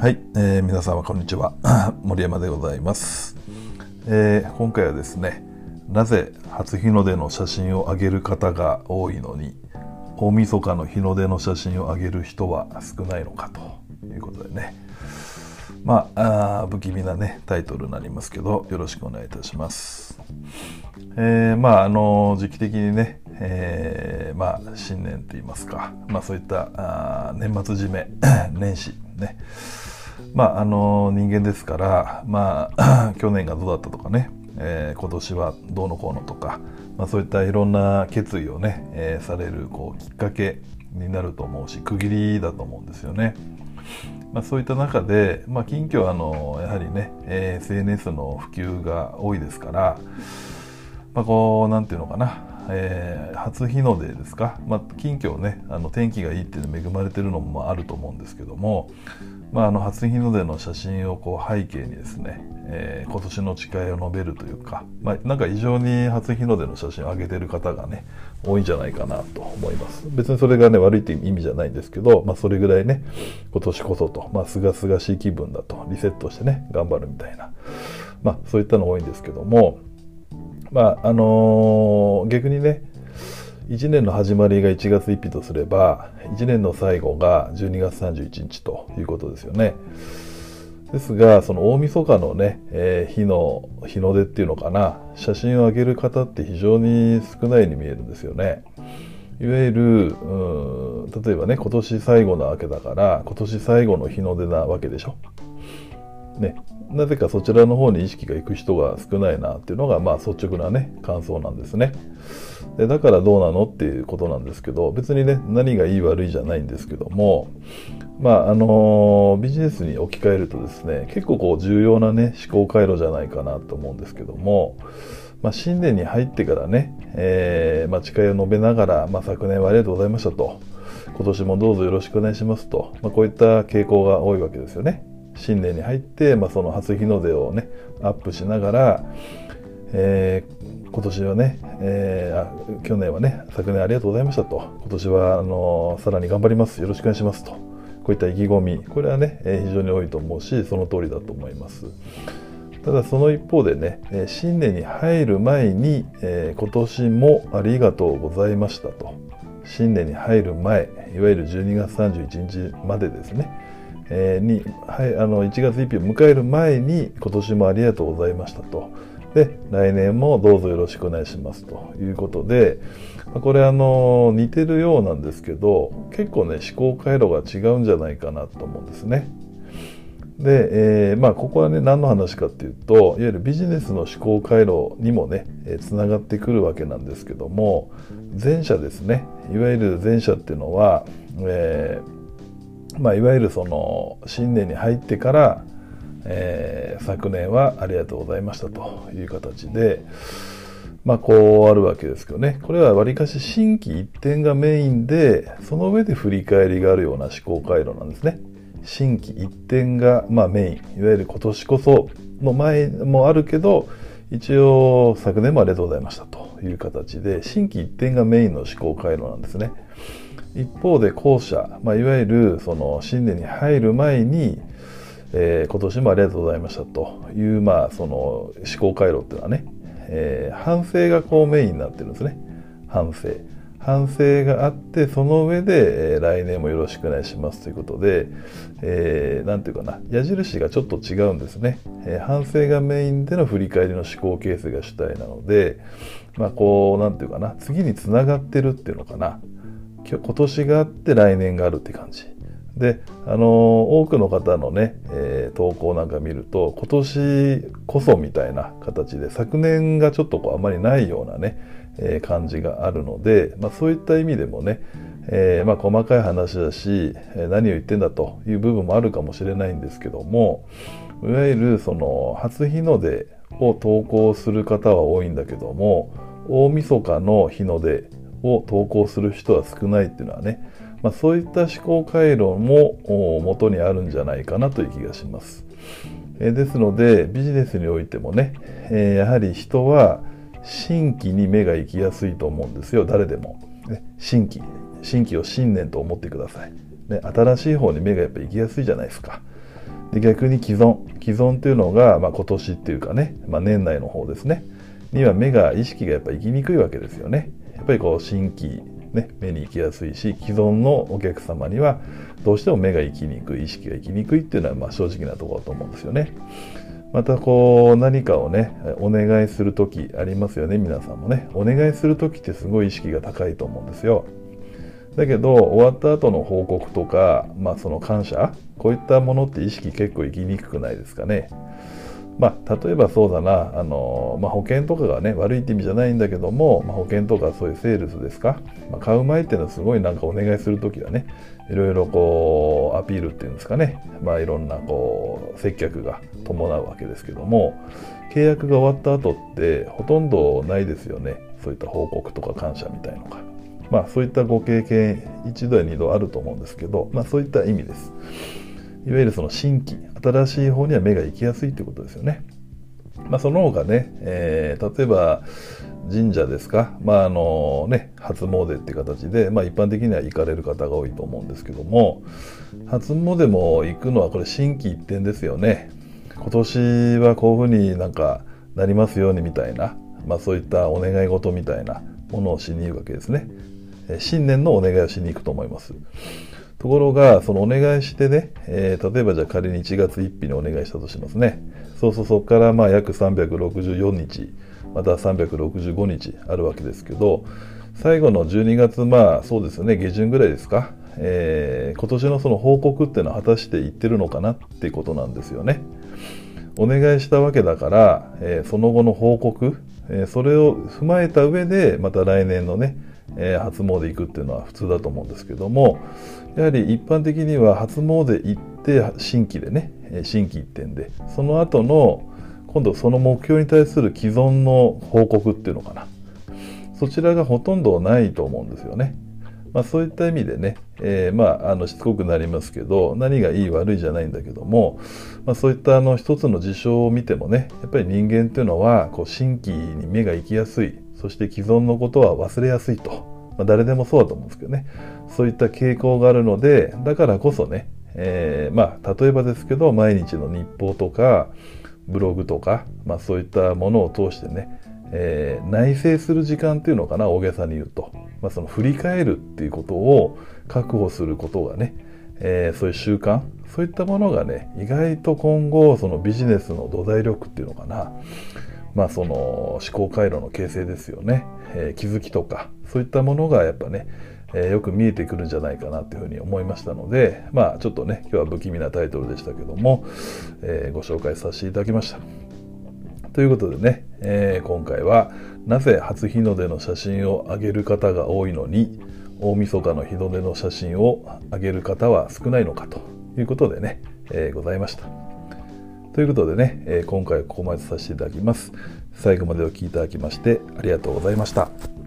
はい、えー、皆様こんにちは。森山でございます、えー、今回はですねなぜ初日の出の写真を上げる方が多いのに大晦日の日の出の写真を上げる人は少ないのかと。いうことでね。まあ不気味なねタイトルになりますけどよろしくお願いいたします。えー、まああの時期的にねえー、まあ新年といいますか、まあ、そういったあ年末締め 年始。ねまああの人間ですからまあ 去年がどうだったとかね、えー、今年はどうのこうのとか、まあ、そういったいろんな決意をね、えー、されるこうきっかけになると思うし区切りだと思うんですよね。まあ、そういった中で、まあ、近況はあのやはりね、えー、SNS の普及が多いですから、まあ、こうなんていうのかなえー、初日の出ですか、まあ、近況ねあの天気がいいっていうの恵まれてるのもあると思うんですけども、まあ、あの初日の出の写真をこう背景にですね、えー、今年の誓いを述べるというか、まあ、なんか異常に初日の出の写真を上げてる方がね多いんじゃないかなと思います。別にそれがね悪いっていう意味じゃないんですけど、まあ、それぐらいね今年こそと、すがすがしい気分だとリセットしてね頑張るみたいな、まあ、そういったの多いんですけどもまああのー、逆にね1年の始まりが1月1日とすれば1年の最後が12月31日ということですよね。ですがその大晦日のね、えー、日の日の出っていうのかな写真を上げる方って非常に少ないに見えるんですよね。いわゆるうん例えばね今年最後なわけだから今年最後の日の出なわけでしょ。ね、なぜかそちらの方に意識がいく人が少ないなっていうのが、まあ、率直なね感想なんですね。でだからどうなのっていうことなんですけど別にね何がいい悪いじゃないんですけどもまああのビジネスに置き換えるとですね結構こう重要なね思考回路じゃないかなと思うんですけどもまあ、新年に入ってからね、えーまあ、誓いを述べながら、まあ、昨年はありがとうございましたと。今年もどうぞよろしくお願いしますと、まあ、こういった傾向が多いわけですよね。新年に入って、まあ、その初日の出をねアップしながら、えー、今年はね、えー、去年はね昨年ありがとうございましたと。今年はあのさらに頑張ります。よろしくお願いしますと。こういった意気込み。これはね、えー、非常に多いと思うしその通りだと思います。ただその一方でね、え新年に入る前に、えー、今年もありがとうございましたと。新年に入る前いわゆる12月31日までですね。えー、に、はい、あの1月1日を迎える前に今年もありがとうございましたと。で来年もどうぞよろしくお願いしますということでこれあの似てるようなんですけど結構ね思考回路が違うんじゃないかなと思うんですね。で、えー、まあここはね何の話かっていうといわゆるビジネスの思考回路にもねつながってくるわけなんですけども前者ですねいわゆる前者っていうのは、えーまあ、いわゆるその新年に入ってから、えー、昨年はありがとうございましたという形で、まあ、こうあるわけですけどねこれはわりかし新規一点がメインでその上で振り返りがあるような思考回路なんですね。新規一点が、まあ、メインいわゆる今年こその前もあるけど一応昨年もありがとうございましたという形で新規一点がメインの思考回路なんですね。一方で後者、まあ、いわゆるその新年に入る前に、えー、今年もありがとうございましたという、まあ、その思考回路っていうのはね、えー、反省がこうメインになってるんですね。反省。反省があってその上で、えー、来年もよろしくお願いしますということで、えー、ていうかな矢印がちょっと違うんですね、えー、反省がメインでの振り返りの思考形成が主体なのでまあこうなんていうかな次につながってるっていうのかな。今年があって来年があるって感じ。であの多くの方のね、えー、投稿なんか見ると今年こそみたいな形で昨年がちょっとこうあまりないようなね、えー、感じがあるので、まあ、そういった意味でもね、え、まあ、細かい話だし、何を言ってんだという部分もあるかもしれないんですけどもいわゆるその初日の出を投稿する方は多いんだけども大晦日の日の出を投稿する人は少ないっていうのはね、まあ、そういった思考回路も元にあるんじゃないかなという気がします。えですのでビジネスにおいてもね、えやはり人は新規に目が行きやすいと思うんですよ誰でも。ね、新規新規を新年と思ってください。ね、新しい方に目がやっぱ行きやすいじゃないですか。で逆に既存既存っていうのが、まあ、今年っていうかね、まあ、年内の方ですねには目が意識がやっぱ行きにくいわけですよねやっぱりこう新規ね、目に行きやすいし既存のお客様にはどうしても目が行きにくい意識が行きにくいっていうのはまあ正直なところだと思うんですよね。またこう何かをねお願いする時ありますよね皆さんもねお願いする時ってすごい意識が高いと思うんですよ。だけど終わった後の報告とか、まあ、その感謝こういったものって意識結構行きにくくないですかね。まあ、例えばそうだなあの、まあ、保険とかがね悪いって意味じゃないんだけども、まあ、保険とかそういうセールスですか、まあ、買う前っていうのはすごいなんかお願いする時はねいろいろこうアピールっていうんですかね、まあ、いろんなこう接客が伴うわけですけども契約が終わった後ってほとんどないですよねそういった報告とか感謝みたいのが。まあそういったご経験一度や二度あると思うんですけど、まあ、そういった意味です。いわゆるその新規新しい方には目が行きやすいということですよね。まあ、その他ね、えー、例えば神社ですか、まああのね、初詣っていう形で、まあ、一般的には行かれる方が多いと思うんですけども初詣も行くのはこれ心機一転ですよね。今年はこういうふうになんかなりますようにみたいな、まあ、そういったお願い事みたいなものをしに行くわけですね。新年のお願いをしに行くと思います。ところが、そのお願いしてね、えー、例えばじゃあ仮に1月1日にお願いしたとしますね。そうそう、そこからまあ約364日、また365日あるわけですけど、最後の12月、まあそうですね、下旬ぐらいですか、えー、今年のその報告っていうのは果たしていってるのかなっていうことなんですよね。お願いしたわけだから、えー、その後の報告、え、それを踏まえた上で、また来年のね、えー、初詣行くっていうのは普通だと思うんですけどもやはり一般的には初詣行って新規でね新規一点でその後の今度その目標に対する既存の報告っていうのかなそちらがほとんどないと思うんですよね。まあ、そういった意味でね、えー、まあ、あのしつこくなりますけど何がいい悪いじゃないんだけども、まあ、そういったあの一つの事象を見てもねやっぱり人間っていうのはこう新規に目が行きやすいそして既存のことは忘れやすいと、まあ、誰でもそうだと思うんですけどね。そういった傾向があるのでだからこそね、えー、まあ例えばですけど毎日の日報とかブログとか、まあ、そういったものを通してね、えー、内省する時間っていうのかな大げさに言うと、まあ、その振り返るっていうことを確保することがね、えー、そういう習慣そういったものがね意外と今後そのビジネスの土台力っていうのかな。まあ、その思考回路の形成ですよね、えー、気づきとかそういったものがやっぱね、えー、よく見えてくるんじゃないかなというふうに思いましたのでまあちょっとね今日は不気味なタイトルでしたけども、えー、ご紹介させていただきました。ということでね、え今回はなぜ初日の出の写真を上げる方が多いのに大晦日の日の出の写真を上げる方は少ないのかということでね、えございました。ということでね、え今回はここまでさせていただきます。最後までお聴きいただきましてありがとうございました。